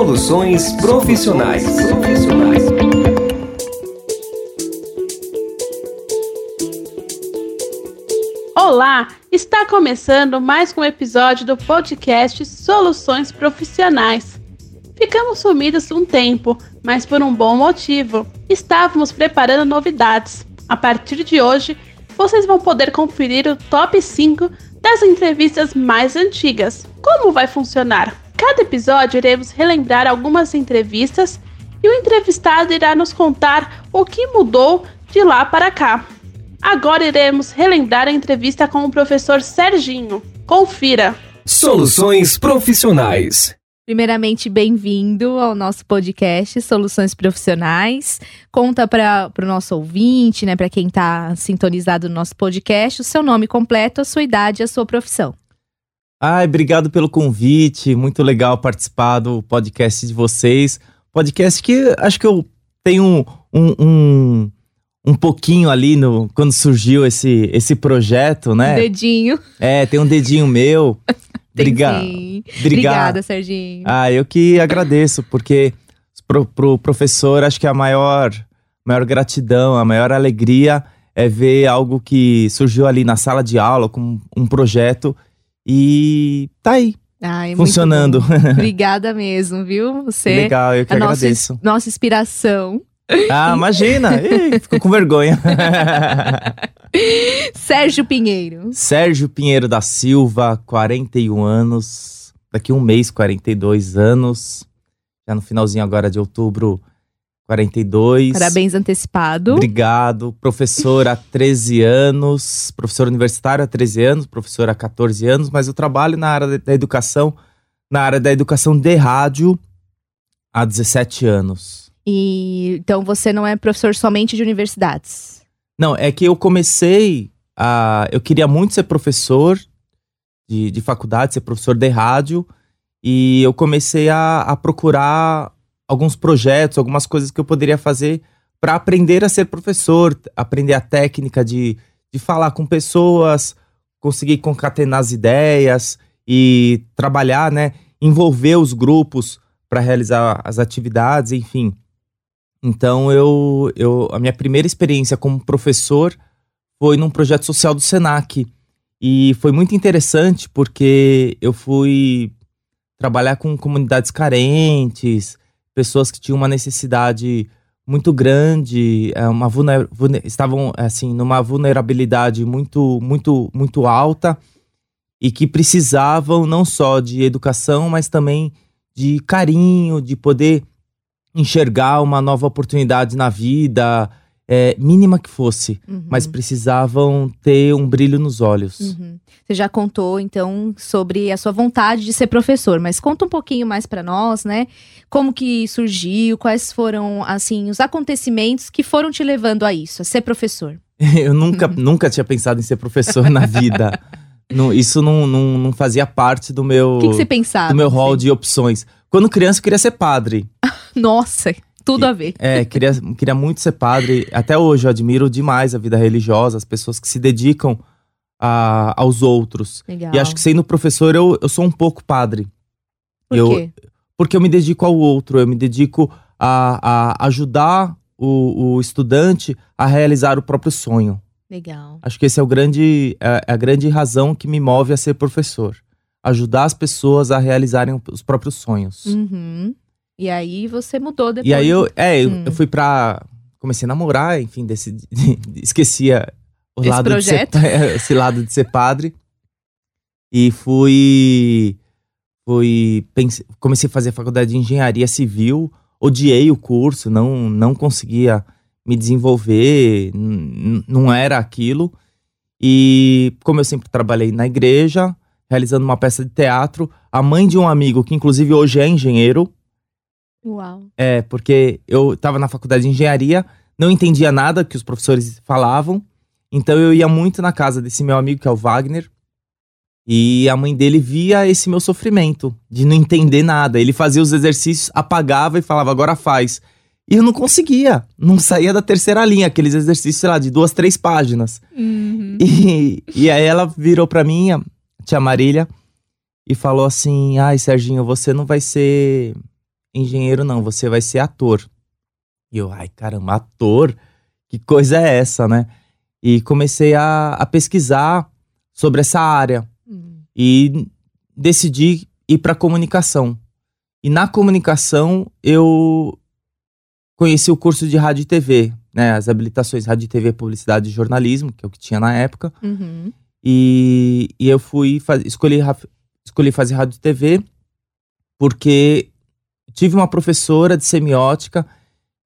Soluções profissionais. Profissionais. Olá, está começando mais um episódio do podcast Soluções Profissionais. Ficamos sumidos um tempo, mas por um bom motivo. Estávamos preparando novidades. A partir de hoje, vocês vão poder conferir o top 5 das entrevistas mais antigas. Como vai funcionar? Cada episódio iremos relembrar algumas entrevistas e o entrevistado irá nos contar o que mudou de lá para cá. Agora iremos relembrar a entrevista com o professor Serginho. Confira. Soluções profissionais. Primeiramente, bem-vindo ao nosso podcast Soluções Profissionais. Conta para o nosso ouvinte, né, para quem está sintonizado no nosso podcast, o seu nome completo, a sua idade e a sua profissão. Ai, obrigado pelo convite. Muito legal participar do podcast de vocês. Podcast que acho que eu tenho um, um, um pouquinho ali no quando surgiu esse, esse projeto, né? Um dedinho. É, tem um dedinho meu. Obrigado. Obrigada, Serginho. Ah, eu que agradeço, porque pro, pro professor, acho que a maior, maior gratidão, a maior alegria é ver algo que surgiu ali na sala de aula com um projeto e tá aí. Ai, funcionando. Obrigada mesmo, viu? Você Legal, eu que a agradeço. Nossa, nossa inspiração. Ah, imagina! Ih, ficou com vergonha. Sérgio Pinheiro. Sérgio Pinheiro da Silva, 41 anos. Daqui um mês, 42 anos. Já no finalzinho agora de outubro, 42. Parabéns antecipado. Obrigado. Professor há 13 anos. Professor universitário há 13 anos. Professor há 14 anos. Mas eu trabalho na área da educação, na área da educação de rádio há 17 anos. E então você não é professor somente de universidades? Não, é que eu comecei a. Eu queria muito ser professor de, de faculdade, ser professor de rádio. E eu comecei a, a procurar alguns projetos, algumas coisas que eu poderia fazer para aprender a ser professor, aprender a técnica de, de falar com pessoas, conseguir concatenar as ideias e trabalhar, né? Envolver os grupos para realizar as atividades, enfim. Então eu, eu a minha primeira experiência como professor foi num projeto social do Senac e foi muito interessante porque eu fui trabalhar com comunidades carentes, pessoas que tinham uma necessidade muito grande, é, uma vulner, estavam assim numa vulnerabilidade muito muito muito alta e que precisavam não só de educação, mas também de carinho, de poder enxergar uma nova oportunidade na vida, é, mínima que fosse, Uhum. mas precisavam ter um brilho nos olhos. Uhum. Você já contou, então, sobre a sua vontade de ser professor, mas conta um pouquinho mais para nós, né? Como que surgiu, quais foram, assim, os acontecimentos que foram te levando a isso, a ser professor. Eu nunca, nunca tinha pensado em ser professor na vida. Não, isso não, não, não fazia parte do meu, O que, que você pensava? do meu hall assim? de opções. Quando criança, eu queria ser padre. Nossa, tudo a ver. É, queria, queria muito ser padre. Até hoje eu admiro demais a vida religiosa, as pessoas que se dedicam a, aos outros. Legal. E acho que sendo professor, eu, eu sou um pouco padre. Por eu, quê? Porque eu me dedico ao outro, eu me dedico a, a ajudar o, o estudante a realizar o próprio sonho. Legal. Acho que esse é o grande, é a grande razão que me move a ser professor. Ajudar as pessoas a realizarem os próprios sonhos. Uhum. E aí você mudou depois. E aí eu, é, eu, Hum. eu fui pra. Comecei a namorar, enfim, decidi, esquecia o Esse lado projeto. de ser, esse lado de ser padre. E fui. Fui. Pense, comecei a fazer a faculdade de engenharia civil. Odiei o curso, não, não conseguia me desenvolver, não era aquilo. E como eu sempre trabalhei na igreja, realizando uma peça de teatro, a mãe de um amigo, que inclusive hoje é engenheiro, Uau. é, porque eu tava na faculdade de engenharia, não entendia nada que os professores falavam, então eu ia muito na casa desse meu amigo, que é o Wagner, e a mãe dele via esse meu sofrimento de não entender nada. Ele fazia os exercícios, apagava e falava, agora faz. E eu não conseguia, não saía da terceira linha, aqueles exercícios, sei lá, de duas, três páginas. Uhum. E, e aí ela virou pra mim, a tia Marília, e falou assim: Ai, Serginho, você não vai ser engenheiro não, você vai ser ator. E eu, ai caramba, ator? Que coisa é essa, né? E comecei a, a pesquisar sobre essa área Hum. e decidi ir para comunicação. E na comunicação eu conheci o curso de rádio e TV, né, as habilitações rádio e TV, publicidade e jornalismo, que é o que tinha na época. Uhum. E, e eu fui faz, escolhi escolhi fazer rádio e TV porque tive uma professora de semiótica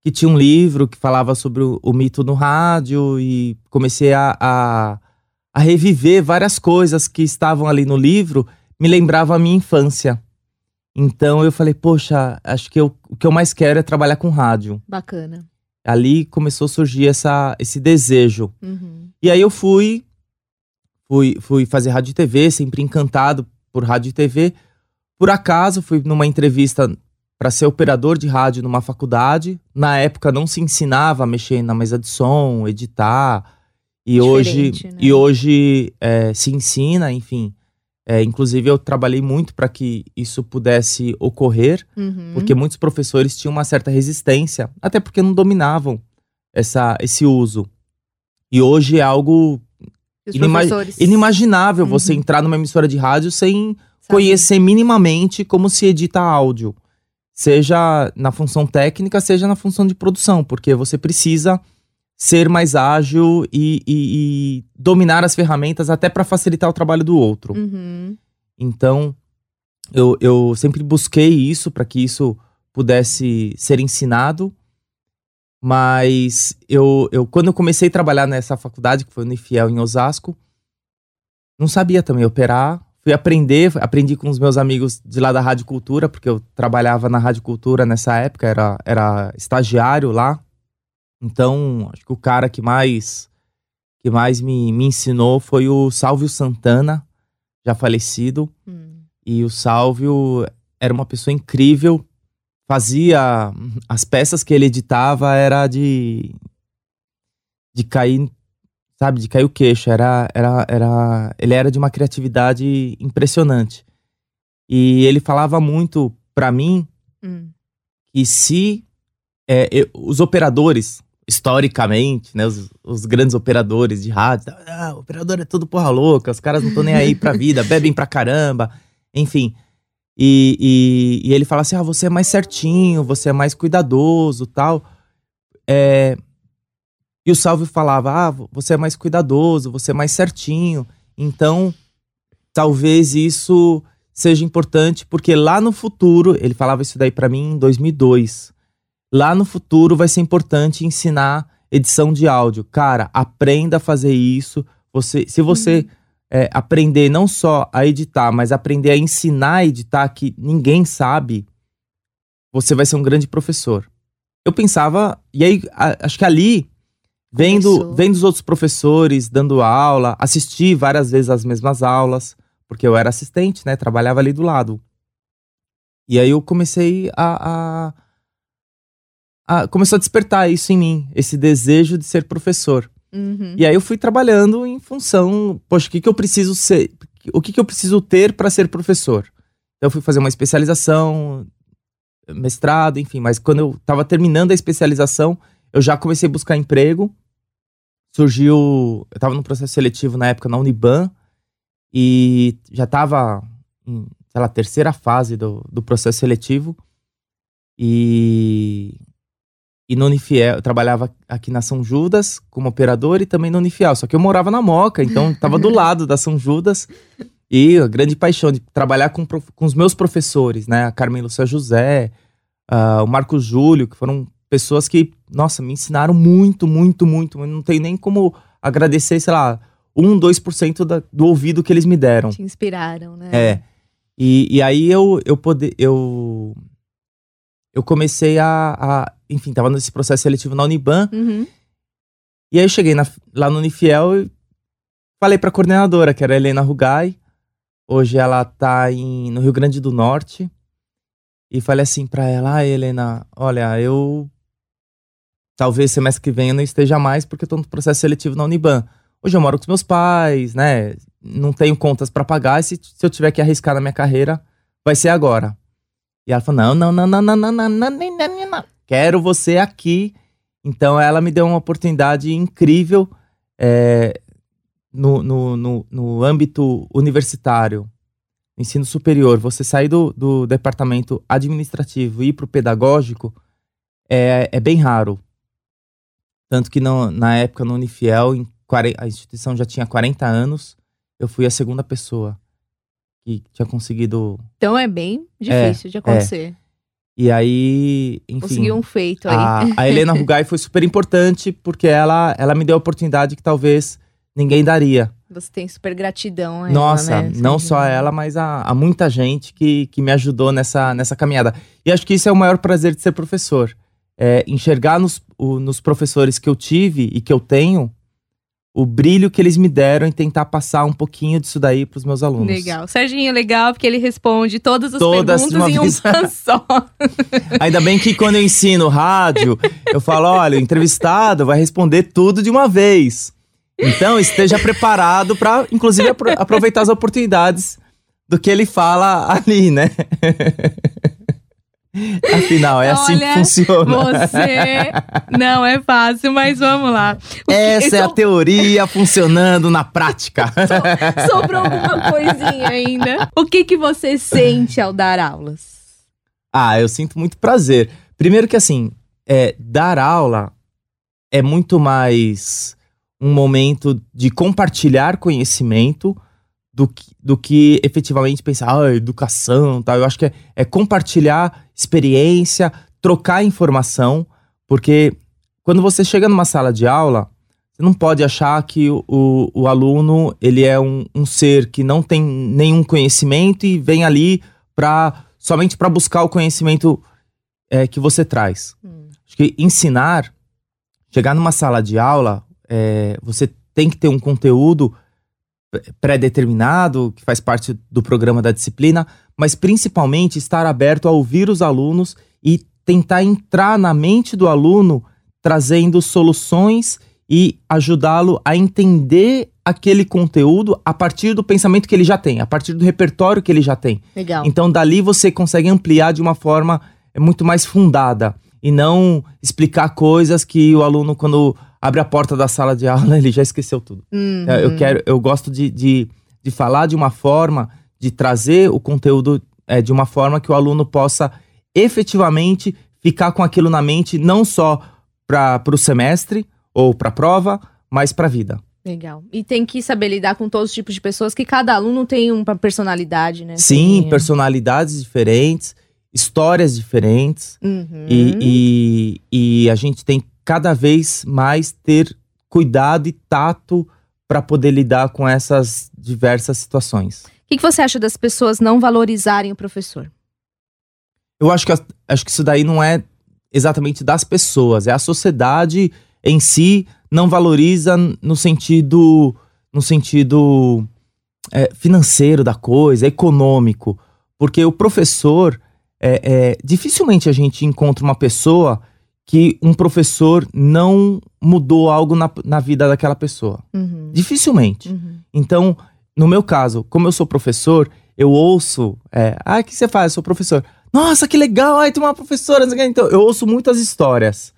que tinha um livro que falava sobre o, o mito no rádio e comecei a, a, a reviver várias coisas que estavam ali no livro, me lembrava a minha infância. Então eu falei, poxa, acho que eu- o que eu mais quero é trabalhar com rádio. Bacana. Ali começou a surgir essa, esse desejo. Uhum. E aí eu fui, fui, fui fazer rádio e TV, sempre encantado por rádio e TV. Por acaso, fui numa entrevista para ser operador de rádio numa faculdade. Na época não se ensinava a mexer na mesa de som, editar. E hoje, né? e hoje é, se ensina, enfim. É, inclusive eu trabalhei muito para que isso pudesse ocorrer Uhum. porque muitos professores tinham uma certa resistência, até porque não dominavam essa, esse uso. E hoje é algo os inima- professores inimaginável você Uhum. entrar numa emissora de rádio sem sabem. conhecer minimamente como se edita áudio. Seja na função técnica, seja na função de produção, porque você precisa ser mais ágil e, e- e dominar as ferramentas até para facilitar o trabalho do outro. Uhum. Então, eu, eu sempre busquei isso para que isso pudesse ser ensinado. Mas eu, eu, quando eu comecei a trabalhar nessa faculdade, que foi no Unifiel em Osasco, não sabia também operar. Fui aprender, aprendi com os meus amigos de lá da Rádio Cultura, porque eu trabalhava na Rádio Cultura nessa época, era, era estagiário lá. Então, acho que o cara que mais, que mais me, me ensinou foi o Salvio Santana, já falecido. Hum. E o Sálvio era uma pessoa incrível. Fazia. As peças que ele editava era de. de cair. Sabe, de cair o queixo. Era, era, era, ele era de uma criatividade impressionante. E ele falava muito pra mim Hum. que se é, eu- os operadores, historicamente, né, os, os grandes operadores de rádio, ah, operador é tudo porra louca, os caras não estão nem aí pra vida, bebem pra caramba, enfim. E, e, e ele fala assim: ah, você é mais certinho, você é mais cuidadoso tal. É, e o Salve falava: ah, você é mais cuidadoso, você é mais certinho. Então, talvez isso seja importante, porque lá no futuro, ele falava isso daí pra mim em 2002. Lá no futuro vai ser importante ensinar edição de áudio. Cara, aprenda a fazer isso. Você, se você é, aprender não só a editar, mas aprender a ensinar a editar que ninguém sabe, você vai ser um grande professor. Eu pensava, e aí a- acho que ali, vendo, Começou. vendo os outros professores dando aula, assisti várias vezes as mesmas aulas, porque eu era assistente, né? Trabalhava ali do lado. E aí eu comecei a, a, a- começou a despertar isso em mim, esse desejo de ser professor. Uhum. E aí eu fui trabalhando em função, poxa, o que, que eu preciso ser, o que, que eu preciso ter para ser professor? Então eu fui fazer uma especialização, mestrado, enfim, mas quando eu estava terminando a especialização, eu já comecei a buscar emprego. Surgiu, eu estava no processo seletivo na época na Uniban e já estava em, sei lá, terceira fase do, do processo seletivo. E e no Unifiel, eu trabalhava aqui na São Judas como operador e também no Unifiel. Só que eu morava na Moca, então tava do lado da São Judas. E a grande paixão de trabalhar com, com os meus professores, né? A Carmen Lúcia José, ah, o Marcos Júlio, que foram pessoas que, nossa, me ensinaram muito, muito, muito. Eu não tenho nem como agradecer, sei lá, 1, 2% da, do ouvido que eles me deram. Te inspiraram, né? É. E, e aí eu, eu, pode, eu, eu comecei a, a. Enfim, tava nesse processo seletivo na Uniban. Uhum. E aí eu cheguei na- lá no Unifiel e falei pra coordenadora, que era a Helena Rugai. Hoje ela tá em, no Rio Grande do Norte. E falei assim pra ela, ah, Helena, olha, eu. Talvez semestre que vem eu não esteja mais porque tô no processo seletivo na Uniban. Hoje eu moro com os meus pais, né? Não tenho contas pra pagar. E se, se eu tiver que arriscar na minha carreira, vai ser agora. E ela falou: não, não, não, não, não, não, não, não, não, não, não. Quero você aqui. Então ela me deu uma oportunidade incrível é, no, no, no, no âmbito universitário, ensino superior. Você sair do, do departamento administrativo e ir para o pedagógico é, é bem raro. Tanto que no, na época no Unifiel, em, a instituição já tinha 40 anos, eu fui a segunda pessoa que tinha conseguido. Então é bem difícil é, de acontecer. É. E aí, enfim. Conseguiu um feito aí. A, a Helena Rugai foi super importante porque ela, ela me deu a oportunidade que talvez ninguém daria. Você tem super gratidão. A Nossa, ela, né? não só a ela, mas a, a, muita gente que, que me ajudou nessa, nessa caminhada. E acho que isso é o maior prazer de ser professor. É enxergar nos, o, nos professores que eu tive e que eu tenho o brilho que eles me deram em tentar passar um pouquinho disso daí para os meus alunos. Legal. Serginho, legal, porque ele responde todas as todas perguntas em uma só. Ainda bem que quando eu ensino rádio, eu falo: olha, o entrevistado vai responder tudo de uma vez. Então, esteja preparado para, inclusive, aproveitar as oportunidades do que ele fala ali, né? Afinal, é Olha, assim que funciona. Você não é fácil, mas vamos lá. Essa é a teoria funcionando na prática. So, sobrou alguma coisinha ainda. O que, que você sente ao dar aulas? Ah, eu sinto muito prazer. Primeiro que assim, é, dar aula é muito mais um momento de compartilhar conhecimento do que, do que efetivamente pensar, ah, educação, tal. Eu acho que é, é compartilhar experiência, trocar informação, porque quando você chega numa sala de aula, você não pode achar que o, o, o aluno ele é um, um, ser que não tem nenhum conhecimento e vem ali para somente para buscar o conhecimento é, que você traz. Hum. Acho que ensinar, chegar numa sala de aula, é, você tem que ter um conteúdo pré-determinado, que faz parte do programa da disciplina, mas principalmente estar aberto a ouvir os alunos e tentar entrar na mente do aluno trazendo soluções e ajudá-lo a entender aquele conteúdo a partir do pensamento que ele já tem, a partir do repertório que ele já tem. Legal. Então dali você consegue ampliar de uma forma muito mais fundada e não explicar coisas que o aluno quando abre a porta da sala de aula, ele já esqueceu tudo. Uhum. Eu quero, eu gosto de, de, de, falar de uma forma, de trazer o conteúdo é, de uma forma que o aluno possa efetivamente ficar com aquilo na mente, não só para o semestre ou para a prova, mas para a vida. Legal. E tem que saber lidar com todos os tipos de pessoas, que cada aluno tem uma personalidade, né? Sim, tem... personalidades diferentes, histórias diferentes. Uhum. E, e, e a gente tem cada vez mais ter cuidado e tato para poder lidar com essas diversas situações. O que, que, você acha das pessoas não valorizarem o professor? Eu acho que, acho que isso daí não é exatamente das pessoas, é a sociedade em si não valoriza no sentido no sentido é, financeiro da coisa, econômico, porque o professor é, é, dificilmente a gente encontra uma pessoa que um professor não mudou algo na, na vida daquela pessoa. Uhum. Dificilmente. Uhum. Então, no meu caso, como eu sou professor, eu ouço. É, ah, o que você faz? Eu sou professor. Nossa, que legal! Ai, tem uma professora. Então, eu ouço muitas histórias.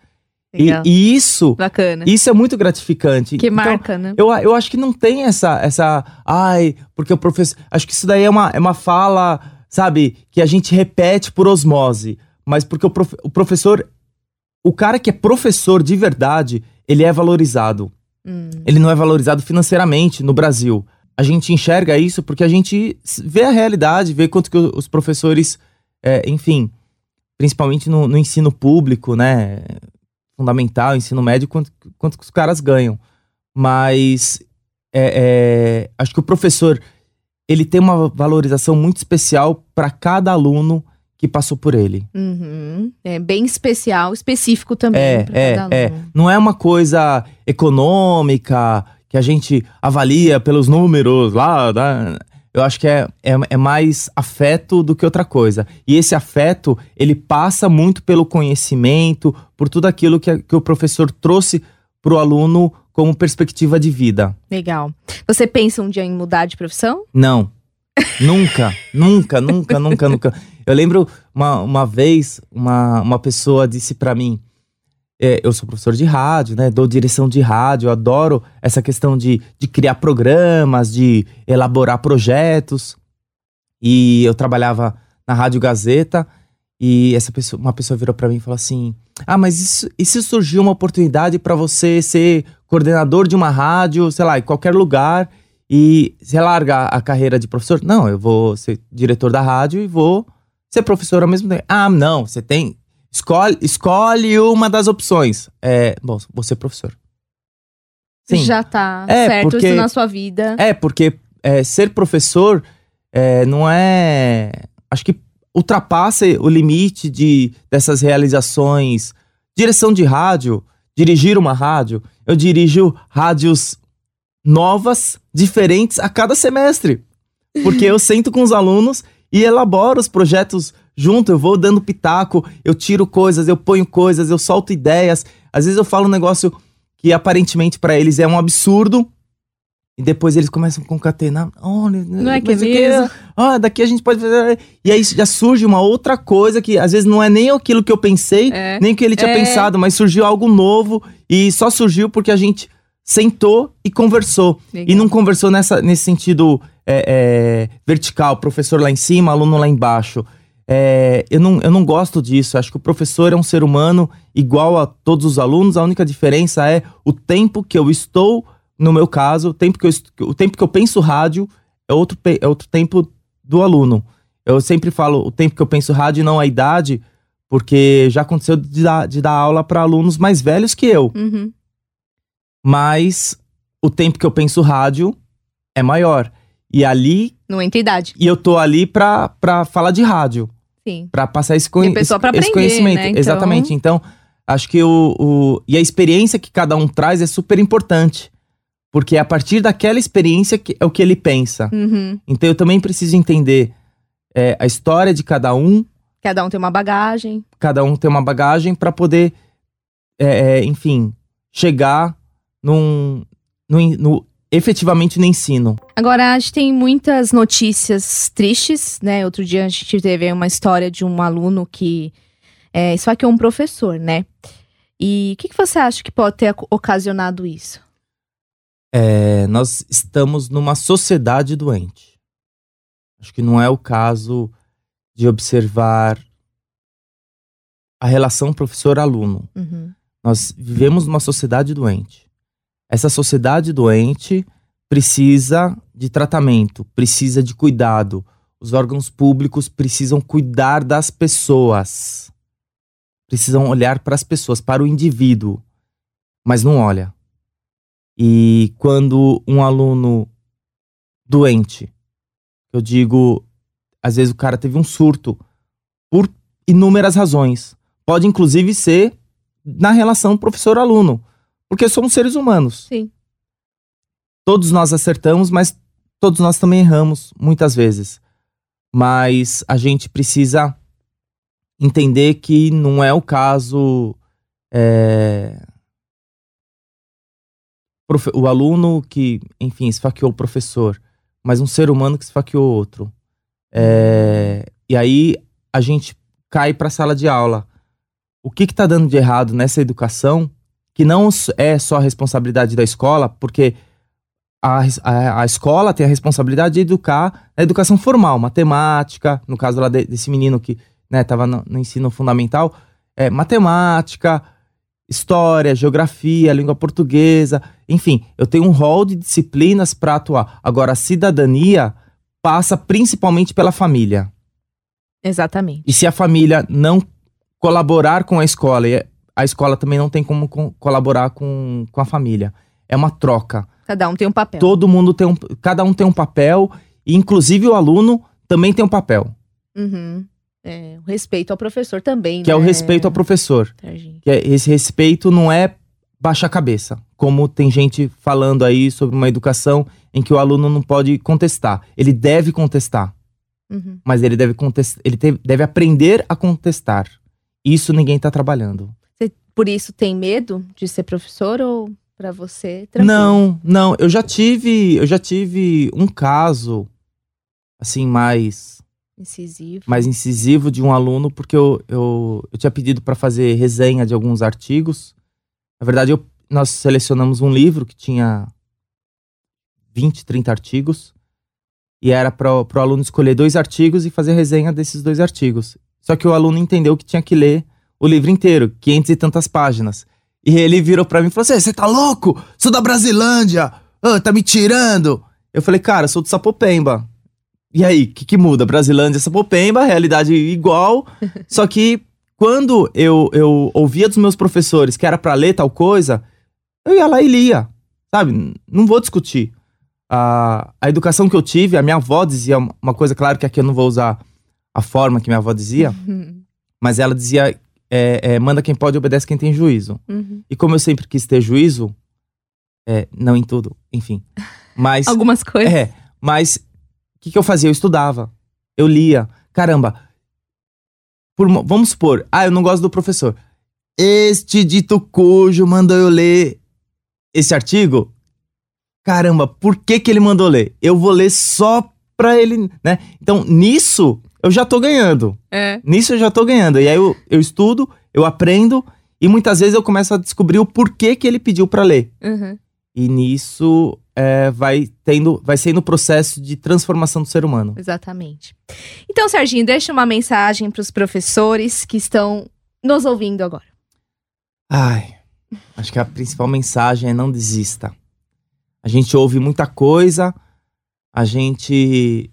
E, e, isso. Bacana. Isso é muito gratificante. Que então, marca, né? Eu, eu acho que não tem essa. essa ai, porque o professor. Acho que isso daí é uma, é uma fala, sabe, que a gente repete por osmose. Mas porque o, prof, o professor o cara que é professor de verdade, ele é valorizado. Hum. Ele não é valorizado financeiramente no Brasil. A gente enxerga isso porque a gente vê a realidade, vê quanto que os professores, é, enfim, principalmente no, no, ensino público, né, fundamental, ensino médio, quanto, quanto que os caras ganham. Mas é, é, acho que o professor ele tem uma valorização muito especial para cada aluno que passou por ele. Uhum. É bem especial, específico também. É, é, é. Não é uma coisa econômica que a gente avalia pelos números lá. Né? Eu acho que é, é, é, mais afeto do que outra coisa. E esse afeto, ele passa muito pelo conhecimento, por tudo aquilo que, que o professor trouxe para o aluno como perspectiva de vida. Legal. Você pensa um dia em mudar de profissão? Não. Nunca, nunca, nunca, nunca, nunca. Eu lembro uma, uma vez, uma, uma pessoa disse pra mim: é, eu sou professor de rádio, né? Dou direção de rádio, adoro essa questão de, de criar programas, de elaborar projetos. E eu trabalhava na Rádio Gazeta e essa pessoa, uma pessoa virou para mim e falou assim: "Ah, mas isso, e se surgiu uma oportunidade para você ser coordenador de uma rádio, sei lá, em qualquer lugar e você larga a carreira de professor? Não, eu vou ser diretor da rádio e vou ser professor ao mesmo tempo. Ah, não, você tem escolhe, escolhe uma das opções. É, bom, vou ser professor. Sim. Já tá É, certo porque- isso na sua vida. É, porque é, ser professor é, não é. Acho que ultrapassa o limite de, dessas realizações. Direção de rádio, dirigir uma rádio. Eu dirijo rádios novas, diferentes a cada semestre. Porque eu sento com os alunos e elaboro os projetos junto. Eu vou dando pitaco, eu tiro coisas, eu ponho coisas, eu solto ideias. Às vezes eu falo um negócio que aparentemente pra eles é um absurdo. E depois eles começam a concatenar. Olha, Não é que é mesmo? Ah, daqui a gente pode fazer. E aí já surge uma outra coisa que às vezes não é nem aquilo que eu pensei, É. nem que ele tinha É. pensado, mas surgiu algo novo e só surgiu porque a gente sentou e conversou. Legal. E não conversou nessa, nesse sentido é, é, vertical, professor lá em cima, aluno lá embaixo. É, eu, não, eu não gosto disso. Acho que o professor é um ser humano igual a todos os alunos. A única diferença é o tempo que eu estou, no meu caso, o tempo que eu, o tempo que eu penso rádio é outro, é outro tempo do aluno. Eu sempre falo o tempo que eu penso rádio e não a idade, porque já aconteceu de dar, de dar aula para alunos mais velhos que eu. Uhum. Mas o tempo que eu penso rádio é maior. E ali, Não entra idade. e eu tô ali pra, pra falar de rádio, Sim. pra passar esse, conhe esse aprender, conhecimento. né? Então- Exatamente. Então, acho que o, o. E a experiência que cada um traz é super importante. Porque é a partir daquela experiência que é o que ele pensa. Uhum. Então eu também preciso entender é, a história de cada um, Cada um tem uma bagagem. cada um tem uma bagagem pra poder, é, é, enfim, chegar num, num- no, efetivamente no ensino. Agora, a gente tem muitas notícias tristes, né? Outro dia a gente teve uma história de um aluno que é, esfaqueou um professor, né? E o que, que você acha que pode ter oc- ocasionado isso? É, nós estamos numa sociedade doente. Acho que não é o caso de observar a relação professor-aluno. Uhum. Nós vivemos numa sociedade doente. Essa sociedade doente precisa de tratamento, precisa de cuidado. Os órgãos públicos precisam cuidar das pessoas. Precisam olhar para as pessoas, para o indivíduo, mas não olha. E quando um aluno doente, eu digo, às vezes o cara teve um surto por inúmeras razões. Pode inclusive ser na relação professor-aluno, porque somos seres humanos. Sim. Todos nós acertamos, mas todos nós também erramos muitas vezes. Mas a gente precisa entender que não é o caso. é, O aluno que, enfim, esfaqueou o professor, mas um ser humano que esfaqueou outro. É, E aí a gente cai para a sala de aula. O que está dando de errado nessa educação, que não é só a responsabilidade da escola, porque a, a, a escola tem a responsabilidade de educar na educação formal, matemática, no caso lá de- desse menino que estava no, no ensino fundamental, é, matemática, história, geografia, língua portuguesa, enfim, eu tenho um rol de disciplinas para atuar. Agora, a cidadania passa principalmente pela família. Exatamente. E se a família não colaborar com a escola, e a escola também não tem como co- colaborar com, com a família. É uma troca. Cada um tem um papel. Todo mundo tem um. Cada um tem um papel, e inclusive o aluno também tem um papel, Uhum. É, o respeito ao professor também, que é o né, respeito ao professor. Que é- esse respeito não é baixar a cabeça, como tem gente falando aí sobre uma educação em que o aluno não pode contestar. Ele deve contestar. Uhum. mas ele deve contestar, ele te- deve aprender a contestar. Isso ninguém tá trabalhando. Por isso, tem medo de ser professor ou pra você, tranquilo? Não, não, eu já tive, eu já tive um caso assim, mais, Incisivo. mais incisivo de um aluno, porque eu, eu, eu tinha pedido para fazer resenha de alguns artigos. Na verdade, eu- nós selecionamos um livro que tinha 20, 30 artigos. E era para o aluno escolher dois artigos e fazer resenha desses dois artigos. Só que o aluno entendeu que tinha que ler o livro inteiro, 500 e tantas páginas. E ele virou pra mim e falou assim: Você tá louco? Sou da Brasilândia! Ah, tá me tirando! Eu falei, cara, sou do Sapopemba. E aí, o que, que muda? Brasilândia, Sapopemba, realidade igual. Só que quando eu, eu ouvia dos meus professores que era pra ler tal coisa, eu ia lá e lia. Sabe? Não vou discutir. A, a educação que eu tive, a minha avó dizia uma coisa, claro que aqui eu não vou usar a forma que minha avó dizia, Uhum. mas ela dizia: é, é, manda quem pode, obedece quem tem juízo. Uhum. E como eu sempre quis ter juízo, é, não em tudo, enfim. Mas. Algumas coisas. É, mas o que, que eu fazia? Eu estudava. Eu lia. Caramba. por mo- vamos supor, ah, eu não gosto do professor. Este dito cujo mandou eu ler esse artigo. Caramba, por que, que ele mandou ler? Eu vou ler só pra ele, né? Então, nisso, eu já tô ganhando. É. Nisso eu já tô ganhando. E aí eu, eu estudo, eu aprendo, e muitas vezes eu começo a descobrir o porquê que ele pediu pra ler. Uhum. E nisso é, vai tendo, vai sendo o processo de transformação do ser humano. Exatamente. Então, Serginho, deixa uma mensagem para os professores que estão nos ouvindo agora. Ai, acho que a principal mensagem é não desista. A gente ouve muita coisa, a gente.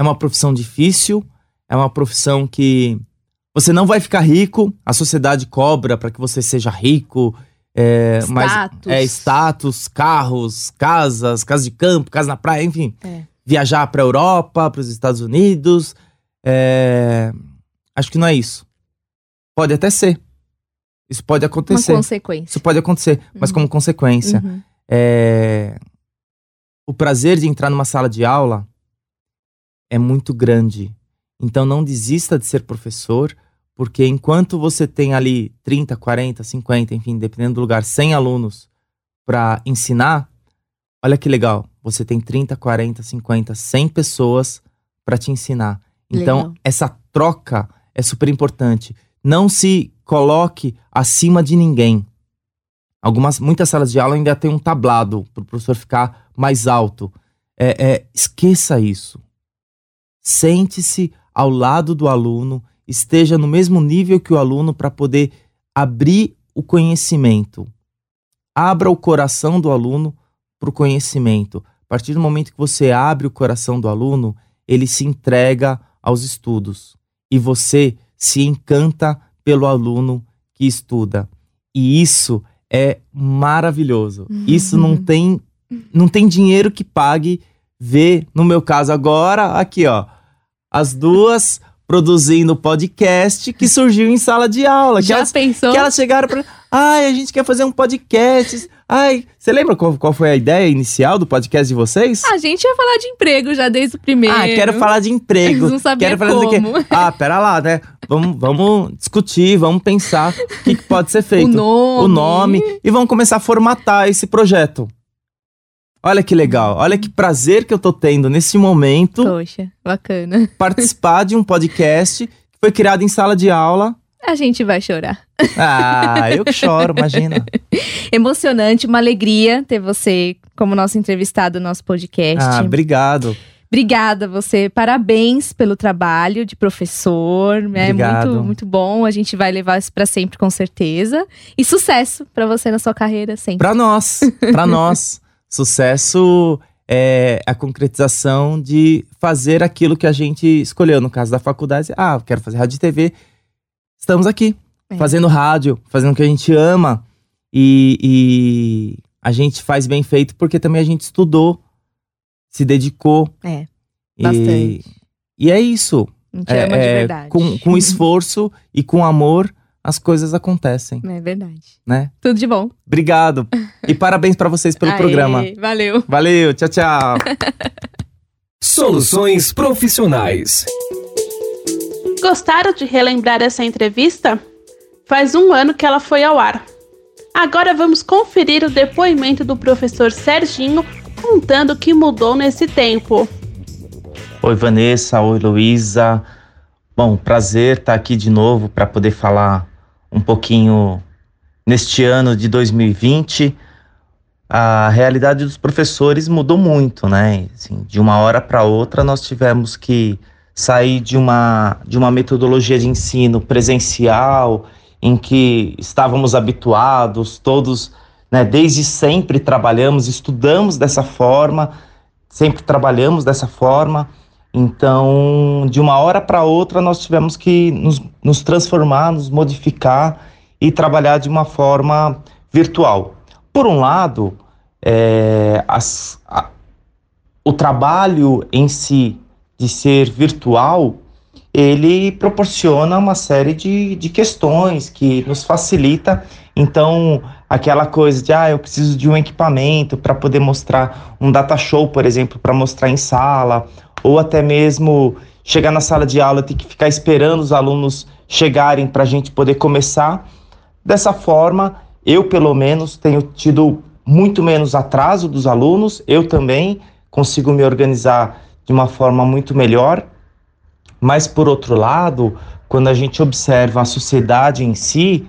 É uma profissão difícil, é uma profissão que você não vai ficar rico, a sociedade cobra para que você seja rico. É, mas Status. é status, carros, casas, casa de campo, casa na praia, enfim. É. Viajar para Europa, para os Estados Unidos. é, Acho que não é isso. Pode até ser. Isso pode Uma acontecer. consequência. Isso pode acontecer, mas Uhum. como consequência. Uhum. É, O prazer de entrar numa sala de aula é muito grande. Então não desista de ser professor, porque enquanto você tem ali 30, 40, 50, enfim, dependendo do lugar, 100 alunos para ensinar, olha que legal. Você tem 30, 40, 50, 100 pessoas para te ensinar. Então, Legal. essa troca é super importante. Não se coloque acima de ninguém. Algumas, muitas salas de aula ainda tem um tablado para o professor ficar mais alto. É, é, esqueça isso. Sente-se ao lado do aluno, esteja no mesmo nível que o aluno para poder abrir o conhecimento. Abra o coração do aluno para o conhecimento. A partir do momento que você abre o coração do aluno, ele se entrega aos estudos e você se encanta pelo aluno que estuda. E isso é maravilhoso. Isso não tem não tem dinheiro que pague ver, no meu caso agora, aqui ó, as duas produzindo podcast que surgiu em sala de aula, Já elas, pensou? que elas chegaram para, ai, a gente quer fazer um podcast. Ai, você lembra qual, qual foi a ideia inicial do podcast de vocês? A gente ia falar de emprego já desde o primeiro. Ah, quero falar de emprego. Eles não sabiam quero falar não sei o como. Ah, pera lá, né? Vamos, vamos discutir, vamos pensar o que, que pode ser O feito. nome. O nome. E vamos começar a formatar esse projeto. Olha que legal, olha que prazer que eu tô tendo nesse momento Poxa, bacana. participar de um podcast que foi criado em sala de aula. A gente vai chorar. Ah, eu que choro, imagina. Emocionante, uma alegria ter você como nosso entrevistado no nosso podcast. Ah, obrigado. Obrigada você, parabéns pelo trabalho de professor, é muito muito bom. A gente vai levar isso pra sempre com certeza. E sucesso pra você na sua carreira sempre. Pra nós, pra nós, sucesso é a concretização de fazer aquilo que a gente escolheu. No caso da faculdade, ah, quero fazer rádio e TV. Estamos aqui, É. fazendo rádio, fazendo o que a gente ama. E, e a gente faz bem feito porque também a gente estudou, se dedicou. É, E- bastante. E, é isso. A gente É, ama de é, verdade. com, com esforço e com amor, as coisas acontecem, É verdade. né? Tudo de bom. Obrigado. e parabéns pra vocês pelo Aê, programa. Valeu. Valeu, tchau, tchau. Soluções profissionais. Gostaram de relembrar essa entrevista? Faz um ano que ela foi ao ar. Agora vamos conferir o depoimento do professor Serginho contando o que mudou nesse tempo. Oi, Vanessa. Oi, Luísa. Bom, prazer estar aqui de novo para poder falar um pouquinho neste ano de 2020. A realidade dos professores mudou muito, né? Assim, de uma hora para outra, nós tivemos que sair de uma, de uma metodologia de ensino presencial em que estávamos habituados, todos, né, desde sempre trabalhamos, estudamos dessa forma, sempre trabalhamos dessa forma. Então, de uma hora para outra, nós tivemos que nos, nos, transformar, nos modificar e trabalhar de uma forma virtual. Por um lado, é, as, a, o trabalho em si de ser virtual ele proporciona uma série de, de questões que nos facilita. Então, aquela coisa de, ah, eu preciso de um equipamento para poder mostrar um data show, por exemplo, para mostrar em sala, ou até mesmo chegar na sala de aula ter que ficar esperando os alunos chegarem para a gente poder começar. Dessa forma, eu, pelo menos, tenho tido muito menos atraso dos alunos, eu também consigo me organizar de uma forma muito melhor. Mas, por outro lado, quando a gente observa a sociedade em si,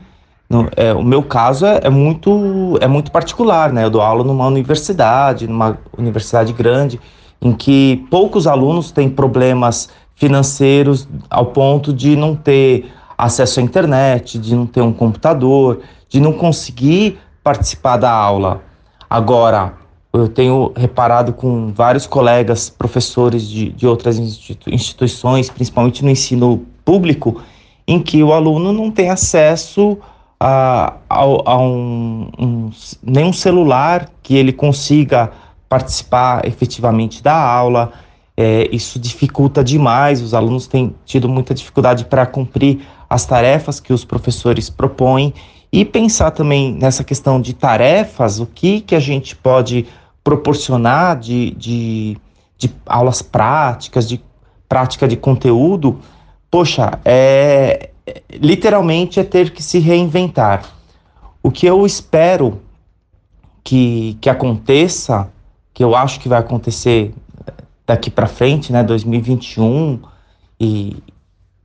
no, é, o meu caso é, é, muito, é muito particular, né? Eu dou aula numa universidade, numa universidade grande, em que poucos alunos têm problemas financeiros ao ponto de não ter acesso à internet, de não ter um computador, de não conseguir participar da aula. Agora, eu tenho reparado com vários colegas, professores de, de outras institu instituições, principalmente no ensino público, em que o aluno não tem acesso a, a, a um, um, nenhum celular que ele consiga participar efetivamente da aula. É, isso dificulta demais, os alunos têm tido muita dificuldade para cumprir as tarefas que os professores propõem e pensar também nessa questão de tarefas, o que, que a gente pode proporcionar de, de, de aulas práticas, de prática de conteúdo, poxa, é, literalmente é ter que se reinventar. O que eu espero que, que aconteça, que eu acho que vai acontecer daqui para frente, né, 2021 e,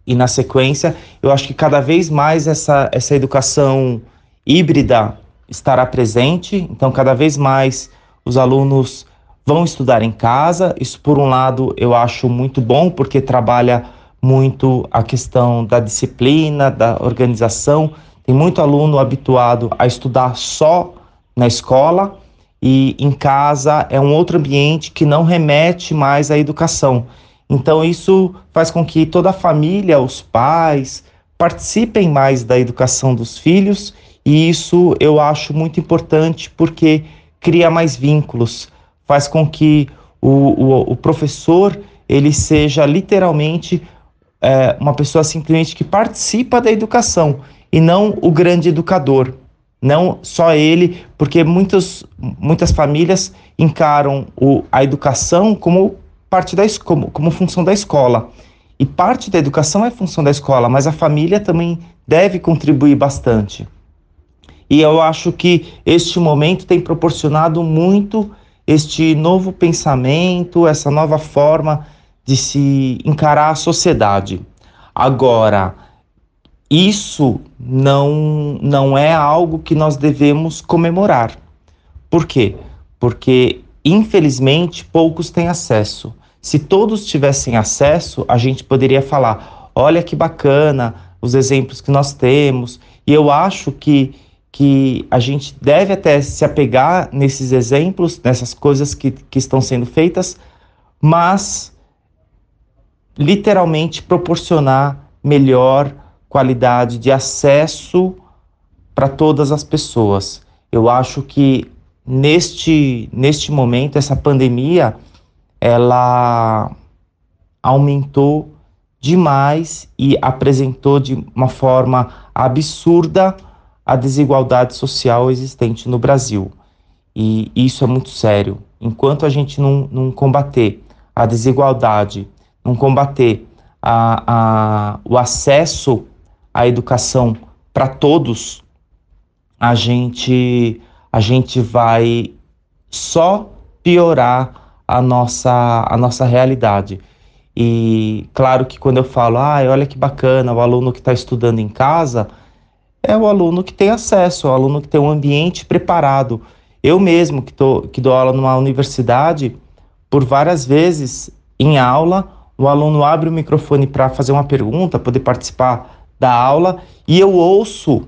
e na sequência, eu acho que cada vez mais essa, essa educação híbrida estará presente, então cada vez mais os alunos vão estudar em casa. Isso, por um lado, eu acho muito bom, porque trabalha muito a questão da disciplina, da organização. Tem muito aluno habituado a estudar só na escola e em casa é um outro ambiente que não remete mais à educação. Então, isso faz com que toda a família, os pais, participem mais da educação dos filhos, e isso eu acho muito importante porque cria mais vínculos, faz com que o, o, o professor ele seja literalmente é, uma pessoa simplesmente que participa da educação e não o grande educador, não só ele, porque muitos, muitas famílias encaram o, a educação como parte da como, como função da escola. E parte da educação é função da escola, mas a família também deve contribuir bastante. E eu acho que este momento tem proporcionado muito este novo pensamento, essa nova forma de se encarar a sociedade. Agora, isso não, não é algo que nós devemos comemorar. Por quê? Porque, infelizmente, poucos têm acesso. Se todos tivessem acesso, a gente poderia falar: olha que bacana os exemplos que nós temos. E eu acho que que a gente deve até se apegar nesses exemplos, nessas coisas que, que estão sendo feitas, mas literalmente proporcionar melhor qualidade de acesso para todas as pessoas. Eu acho que neste, neste momento, essa pandemia, ela aumentou demais e apresentou de uma forma absurda a desigualdade social existente no Brasil. E isso é muito sério. Enquanto a gente não, não combater a desigualdade, não combater a, a, o acesso à educação para todos, a gente, a gente vai só piorar a nossa, a nossa realidade. E claro que quando eu falo, ah, olha que bacana, o aluno que está estudando em casa, é o aluno que tem acesso, é o aluno que tem um ambiente preparado. Eu mesmo, que, tô, que dou aula numa universidade, por várias vezes em aula, o aluno abre o microfone para fazer uma pergunta, poder participar da aula, e eu ouço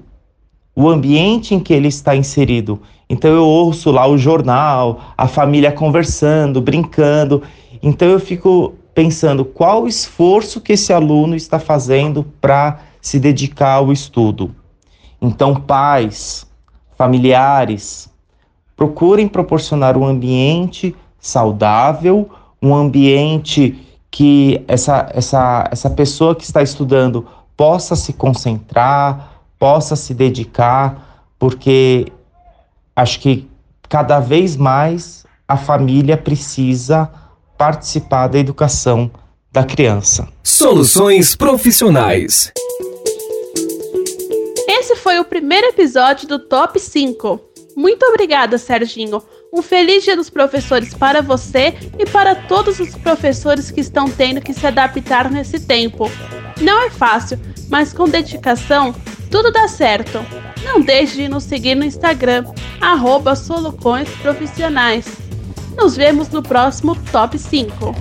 o ambiente em que ele está inserido. Então eu ouço lá o jornal, a família conversando, brincando. Então eu fico pensando qual o esforço que esse aluno está fazendo para se dedicar ao estudo. Então, pais, familiares, procurem proporcionar um ambiente saudável, um ambiente que essa, essa, essa pessoa que está estudando possa se concentrar, possa se dedicar, porque acho que cada vez mais a família precisa participar da educação da criança. Soluções profissionais. Esse foi o primeiro episódio do Top 5. Muito obrigada, Serginho. Um feliz Dia dos Professores para você e para todos os professores que estão tendo que se adaptar nesse tempo. Não é fácil, mas com dedicação, tudo dá certo. Não deixe de nos seguir no Instagram, arroba. Nos vemos no próximo Top 5.